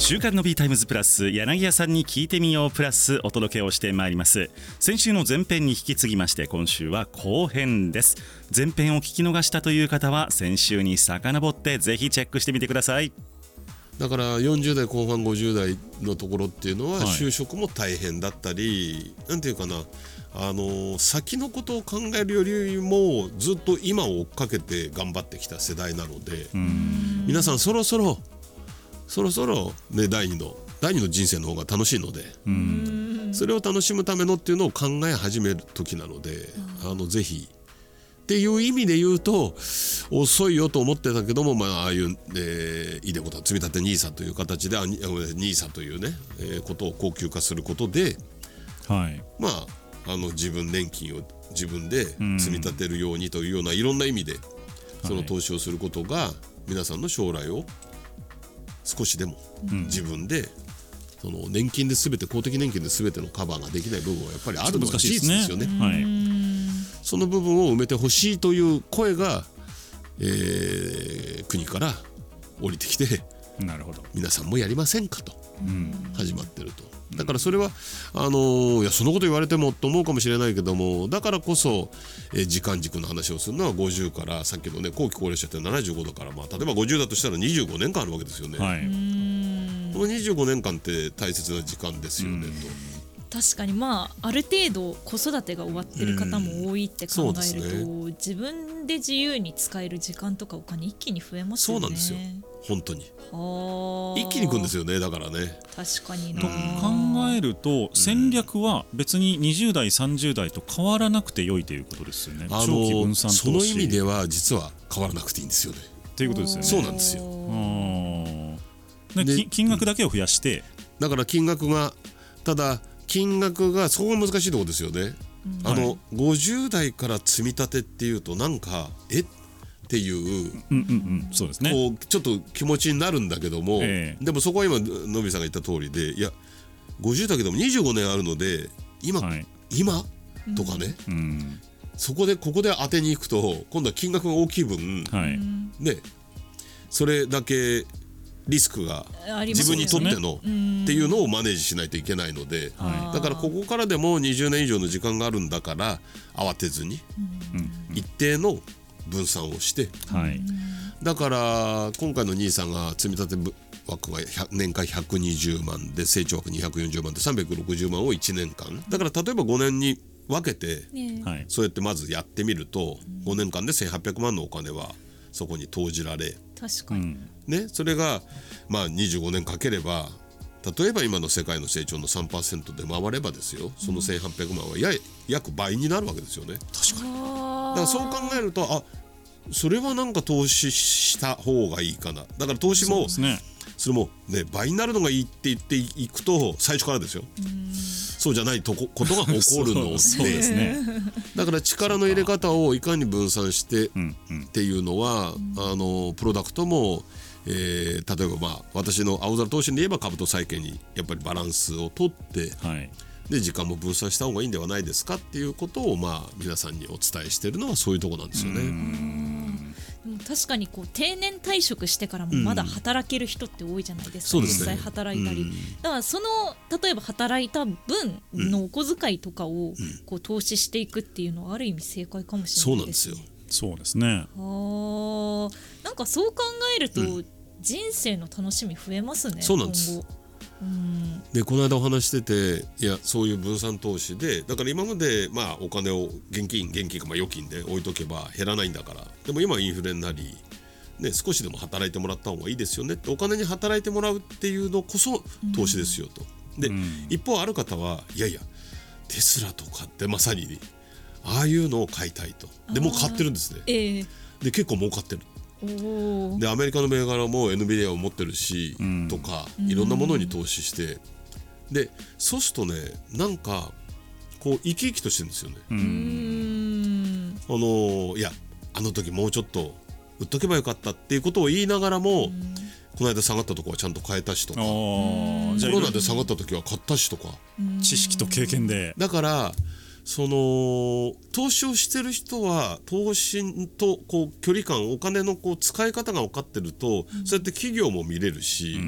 週刊の B タイムズプラス柳谷さんに聞いてみようプラスお届けをしてまいります。先週の前編に引き継ぎまして今週は後編です。前編を聞き逃したという方は先週に遡ってぜひチェックしてみてください。だから40代後半50代のところっていうのははい。就職も大変だったり、なんていうかなあの先のことを考えるよりもずっと今を追っかけて頑張ってきた世代なので皆さんそろそろそろそろ、ね、第二の第二の人生の方が楽しいのでそれを楽しむためのっていうのを考え始める時なのであのぜひ。っていう意味で言うと遅いよと思ってたけども、まあ、ああいう、えー、イデコタ積み立て NISA という形で NISA というね、えーことを高級化することではい。まああの自分年金を自分で積み立てるようにというようないろんな意味でその投資をすることが皆さんの将来を少しでも自分で、その年金で全て公的年金で全てのカバーができない部分はやっぱりあるのが事実ですよね。はい。その部分を埋めてほしいという声が、えー国から降りてきてなるほど。皆さんもやりませんかと始まってると。だからそれはあのーいやそのこと言われてもと思うかもしれないけどもだからこそ、えー時間軸の話をするのは50からさっきのね後期高齢者って75だから、まあ、例えば50だとしたら25年間あるわけですよね。はい。この25年間って大切な時間ですよね確かにまあある程度子育てが終わってる方も多いって考えると、です自分で自由に使える時間とかお金一気に増えますよね。そうなんですよ。と本当に。はあ一気にいくんですよねだからね。確かにな。と考えると戦略は別に20代30代と変わらなくて良いということですよね。あ長期分の散投資その意味では実は変わらなくていいんですよね。っていうことですよね。そうなんですよ。金額だけを増やして。だから金額がただ金額がそこが難しいところですよね。あの、はい50代から積み立てっていうとなんかえっていううんうんうんそうですね。こうちょっと気持ちになるんだけども、ええ。でもそこは今のびさんが言った通りでいや50だけども25年あるので今、はい。今？とかね、うん。そこでここで当てに行くと今度は金額が大きい分、はい。ねそれだけリスクが自分にとってのっていうのをマネージしないといけないので、はだからここからでも20年以上の時間があるんだから慌てずに一定の分散をして。いはい。だから今回の兄さんが積み立て枠が100年間120万で成長枠240万で360万を1年間。だから例えば5年に分けてねはい。そうやってまずやってみると5年間で1800万のお金はそこに投じられ確かに、うん。ね、それがまあ25年かければ例えば今の世界の成長の3%で回ればですよ。その1800万はや約倍になるわけですよね。確かに。あだからそう考えるとあそれはなんか投資した方がいいかな。だから投資もそね。それもね倍になるのがいいって言っていくと最初からですよ。そうじゃないとこことが起こるのそうでですね。だから力の入れ方をいかに分散してっていうのは、あのプロダクトも、えー例えばまあ私の青空投資で言えば株と債券にやっぱりバランスをとってはい。で時間も分散した方がいいんではないですかっていうことをまあ皆さんにお伝えしているのはそういうところなんですよね。でも確かにこう定年退職してからもまだ働ける人って多いじゃないですか、そうですね。実際働いたり、うん。だからその例えば働いた分のお小遣いとかをこう投資していくっていうのはある意味正解かもしれなそうないんですね。そうですねあ。ーなんかそう考えると、人生の楽しみ増えますねそうなんですでこの間お話ししてていやそういう分散投資でだから今までまあお金を現金現金かまあ預金で置いとけば減らないんだからでも今インフレになり、ね、少しでも働いてもらった方がいいですよねってお金に働いてもらうっていうのこそ投資ですよと。で、一方ある方はいやいやテスラとかってまさにああいうのを買いたいと。でもう買ってるんですね。ええ。で結構儲かってるでアメリカの銘柄も NVIDIA を持ってるし、んとかいろんなものに投資してでそうするとねなんかこう生き生きとしてるんですよね。うーん。あのいやあの時もうちょっと売っとけばよかったっていうことを言いながらも、この間下がったとこはちゃんと変えたしとか。コロナで下がった時は買ったしとか。知識と経験で。だからその投資をしてる人は投資とこう距離感お金のこう使い方が分かってると、そうやって企業も見れるし、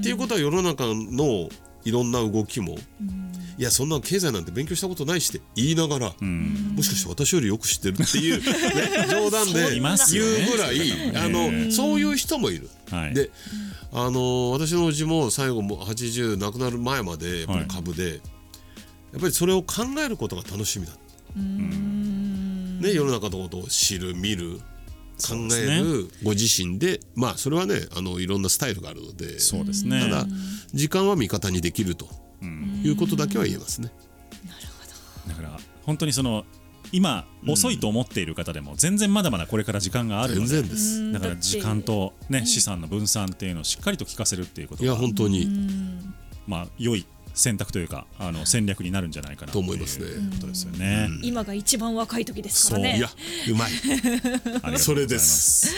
っていうことは世の中のいろんな動きも、いやそんな経済なんて勉強したことないしって言いながら、もしかして私よりよく知ってるっていう、ね、冗談で言うぐらい、あのそういう人もいる。はい。であの私のおじも最後も80亡くなる前までやっぱり株で、やっぱりそれを考えることが楽しみだ、ね、世の中のことを知る見る考えるご自身でまあそれはねあのいろんなスタイルがあるのでそうですね。ただ時間は味方にできるということだけは言えますね。だから本当にその今遅いと思っている方でも全然まだまだこれから時間があるの全で然です。だから時間とね資産の分散っていうのをしっかりと聞かせるっていうこといやが本当に。まあ良い選択というかあの戦略になるんじゃないかなと思いますねことですよね。今が一番若い時ですからねいやうまい ありがとうございますそれです。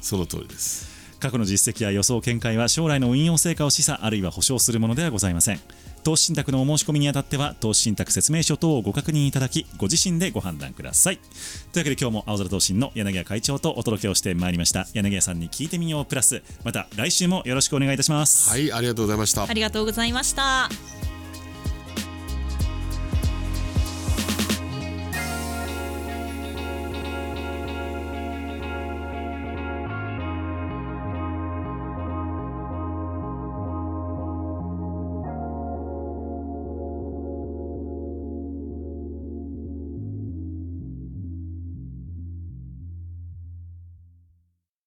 その通りです。過去の実績や予想見解は将来の運用成果を示唆あるいは保証するものではございません。投資信託のお申し込みにあたっては投資信託説明書等をご確認いただきご自身でご判断ください。というわけで今日も青空投信の柳谷会長とお届けをしてまいりました。柳谷さんに聞いてみようプラスまた来週もよろしくお願いいたします。はいありがとうございましたあ。りがとうございました。